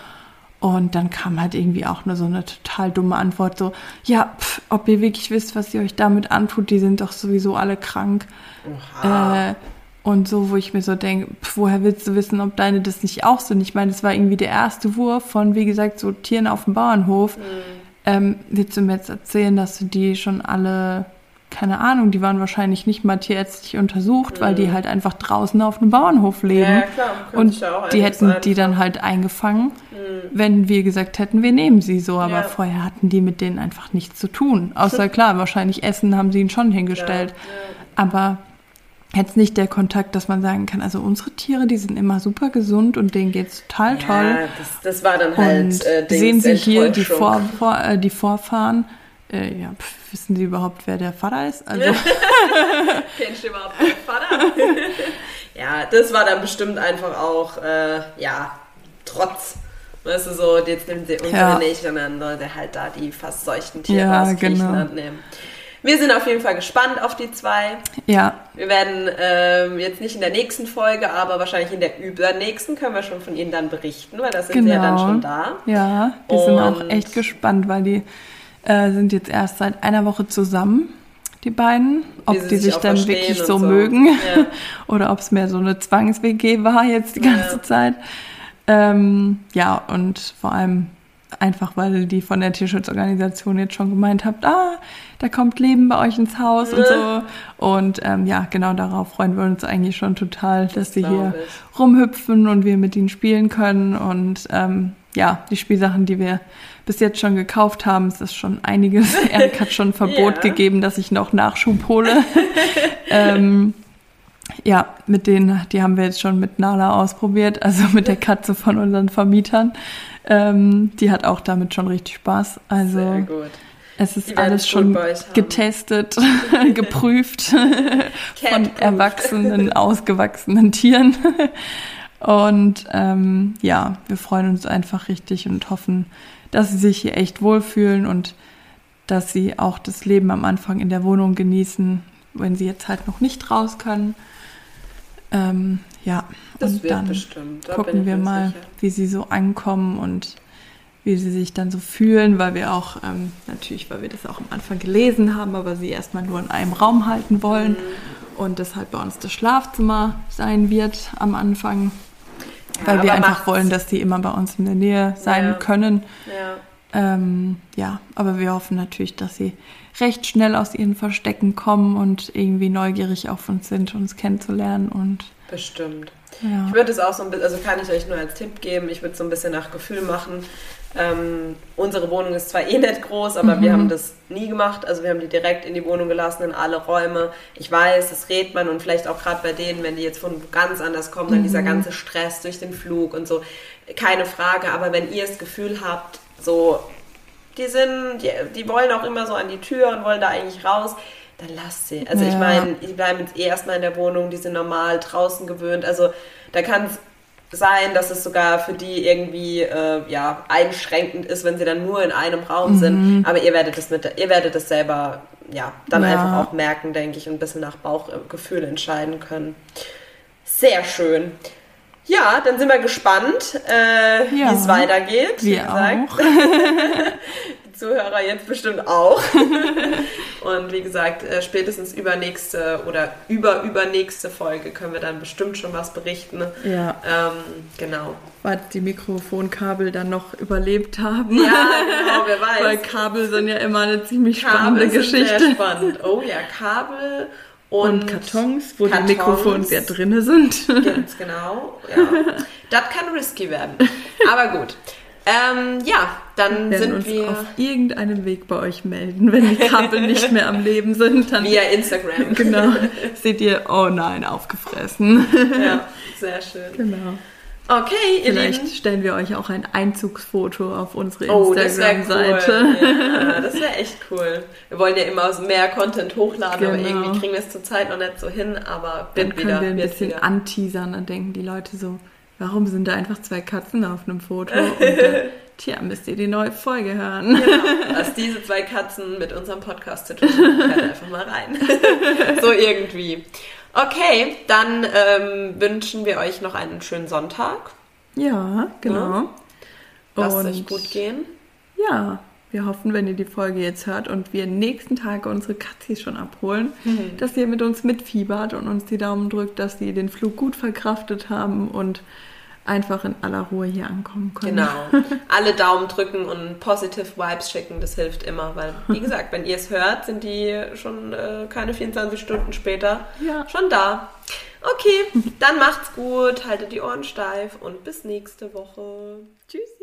Und dann kam halt irgendwie auch nur so eine total dumme Antwort, so, ja, pf, ob ihr wirklich wisst, was ihr euch damit antut, die sind doch sowieso alle krank. Äh, und so, wo ich mir so denke, woher willst du wissen, ob deine das nicht auch sind? Ich meine, das war irgendwie der erste Wurf von, wie gesagt, so Tieren auf dem Bauernhof. Mhm. Ähm, willst du mir jetzt erzählen, dass du die schon alle keine Ahnung, die waren wahrscheinlich nicht mal tierärztlich untersucht, mhm. weil die mhm. halt einfach draußen auf einem Bauernhof leben. Ja, klar. Und die hätten die dann halt eingefangen, mhm. wenn wir gesagt hätten, wir nehmen sie so. Aber ja. vorher hatten die mit denen einfach nichts zu tun. Außer klar, wahrscheinlich Essen haben sie ihnen schon hingestellt. Ja, aber jetzt nicht der Kontakt, dass man sagen kann, also unsere Tiere, die sind immer super gesund und denen geht's total toll. Ja, das, das war dann halt. Und äh, sehen Sie hier die, Vor, vor, äh, die Vorfahren äh, ja, pf, wissen Sie überhaupt, wer der Vater ist? Also Kennst du überhaupt den Vater? ja, das war dann bestimmt einfach auch, äh, ja, Trotz. Weißt du, so, jetzt nimmt sie unsere ja. nicht, sondern Leute halt da die fast seuchten Tiere ja, aus Griechenland genau. nehmen. Wir sind auf jeden Fall gespannt auf die zwei. Ja. Wir werden ähm, jetzt nicht in der nächsten Folge, aber wahrscheinlich in der übernächsten können wir schon von ihnen dann berichten, weil da sind genau. sie ja dann genau. schon da. Ja, wir sind auch echt gespannt, weil die äh, sind jetzt erst seit einer Woche zusammen, die beiden. Ob die sich, sich dann wirklich so, so, mögen ja. oder ob es mehr so eine Zwangs-WG war jetzt die ganze ja. Zeit. Ähm, ja, und vor allem einfach, weil die von der Tierschutzorganisation jetzt schon gemeint habt, ah, da kommt Leben bei euch ins Haus und so. Und ähm, ja, genau darauf freuen wir uns eigentlich schon total, dass sie hier ich. rumhüpfen und wir mit ihnen spielen können. Und ähm, ja, die Spielsachen, die wir bis jetzt schon gekauft haben, es ist schon einiges. Erik hat schon ein Verbot ja. gegeben, dass ich noch Nachschub hole. ähm, ja, mit denen, die haben wir jetzt schon mit Nala ausprobiert, also mit der Katze von unseren Vermietern. Ähm, die hat auch damit schon richtig Spaß. Also Sehr gut. es ist alles schon getestet, geprüft von erwachsenen, ausgewachsenen Tieren. Und ähm, ja, wir freuen uns einfach richtig und hoffen, dass sie sich hier echt wohlfühlen und dass sie auch das Leben am Anfang in der Wohnung genießen, wenn sie jetzt halt noch nicht raus können. Ähm, ja, das und dann bestimmt. Da gucken wir mal, sicher. wie sie so ankommen und wie sie sich dann so fühlen, weil wir auch ähm, natürlich, weil wir das auch am Anfang gelesen haben, aber sie erstmal nur in einem Raum halten wollen mhm. und deshalb bei uns das Schlafzimmer sein wird am Anfang weil wir einfach wollen, dass die immer bei uns in der Nähe sein ja. können. Ja. Ähm, ja, aber wir hoffen natürlich, dass sie recht schnell aus ihren Verstecken kommen und irgendwie neugierig auf uns sind, uns kennenzulernen und bestimmt. Ja. Ich würde es auch so ein bisschen, also kann ich euch nur als Tipp geben, ich würde es so ein bisschen nach Gefühl machen. Ähm, unsere Wohnung ist zwar eh nicht groß, aber mhm. wir haben das nie gemacht. Also wir haben die direkt in die Wohnung gelassen, in alle Räume. Ich weiß, das redet man und vielleicht auch gerade bei denen, wenn die jetzt von ganz anders kommen, dann mhm. dieser ganze Stress durch den Flug und so. Keine Frage, aber wenn ihr das Gefühl habt, so, die sind, die, die wollen auch immer so an die Tür und wollen da eigentlich raus, dann lasst sie. Also ja. ich meine, die bleiben jetzt eh erstmal in der Wohnung, die sind normal draußen gewöhnt. Also da kann es sein, dass es sogar für die irgendwie äh, ja, einschränkend ist, wenn sie dann nur in einem Raum mhm. sind. Aber ihr werdet es mit, ihr werdet es selber ja dann ja. einfach auch merken, denke ich, und ein bisschen nach Bauchgefühl entscheiden können. Sehr schön. Ja, dann sind wir gespannt, äh, ja, wie es weitergeht. Wir auch. Zuhörer jetzt bestimmt auch. und wie gesagt, äh, spätestens übernächste oder über übernächste Folge können wir dann bestimmt schon was berichten. Ja. Ähm, genau. Weil die Mikrofonkabel dann noch überlebt haben. Ja, genau, wer weiß. Weil Kabel sind ja immer eine ziemlich Kabel spannende Geschichte. Sehr spannend. Oh ja, Kabel und, und Kartons, wo Kartons, die Mikrofons ja drinne sind. Ganz genau, ja. Das kann risky werden. Aber gut. Ähm, ja, dann wir sind uns wir auf irgendeinem Weg bei euch melden, wenn die Kabel nicht mehr am Leben sind. Dann Via Instagram. Genau. Seht ihr, oh nein, aufgefressen. Ja, sehr schön. Genau. Okay, ihr Vielleicht Lieben. stellen wir euch auch ein Einzugsfoto auf unsere oh, Instagram-Seite. Oh, cool. Ja, das wäre echt cool. Wir wollen ja immer mehr Content hochladen, genau. aber irgendwie kriegen wir es zurzeit noch nicht so hin, aber können wieder, wir ein bisschen wieder. anteasern, dann denken die Leute so, warum sind da einfach zwei Katzen auf einem Foto? Und dann, tja, müsst ihr die neue Folge hören. Genau, was diese zwei Katzen mit unserem Podcast zu tun haben, einfach mal rein. so irgendwie. Okay, dann ähm, wünschen wir euch noch einen schönen Sonntag. Ja, genau. Ja. Lasst es euch gut gehen. Ja, wir hoffen, wenn ihr die Folge jetzt hört und wir nächsten Tag unsere Katzis schon abholen, mhm. dass ihr mit uns mitfiebert und uns die Daumen drückt, dass sie den Flug gut verkraftet haben und einfach in aller Ruhe hier ankommen können. Genau. Alle Daumen drücken und positive Vibes schicken, das hilft immer, weil, wie gesagt, wenn ihr es hört, sind die schon äh, keine 24 Stunden später ja. schon da. Okay, dann macht's gut, haltet die Ohren steif und bis nächste Woche. Tschüssi.